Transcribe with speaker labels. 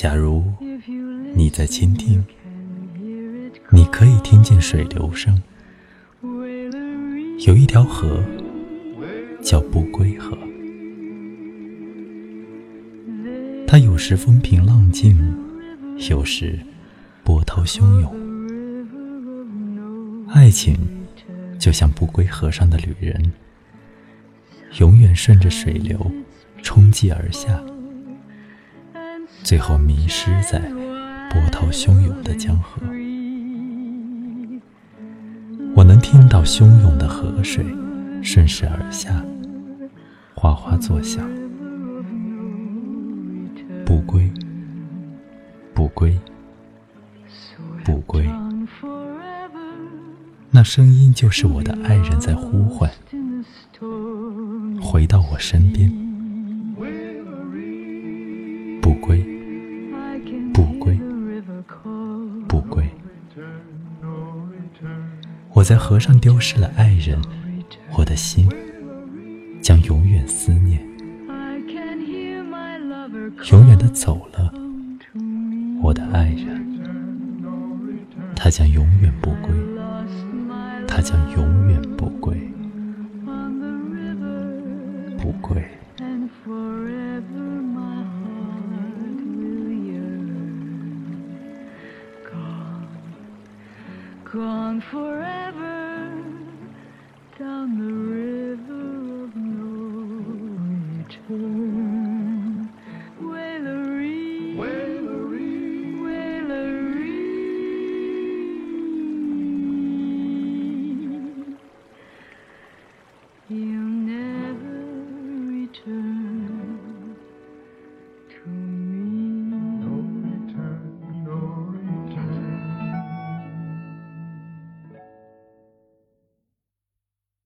Speaker 1: 假如你在倾听，你可以听见水流声。有一条河叫不归河，它有时风平浪静，有时波涛汹涌。爱情就像不归河上的旅人，永远顺着水流冲击而下，最后迷失在波涛汹涌的江河。我能听到汹涌的河水顺势而下，哗哗作响。不归，不归，不归。那声音就是我的爱人在呼唤，回到我身边。归，不归，不归。我在河上丢失了爱人，我的心将永远思念，永远的走了。我的爱人，他将永远不归。他将永远不归，gone forever down the river of no return.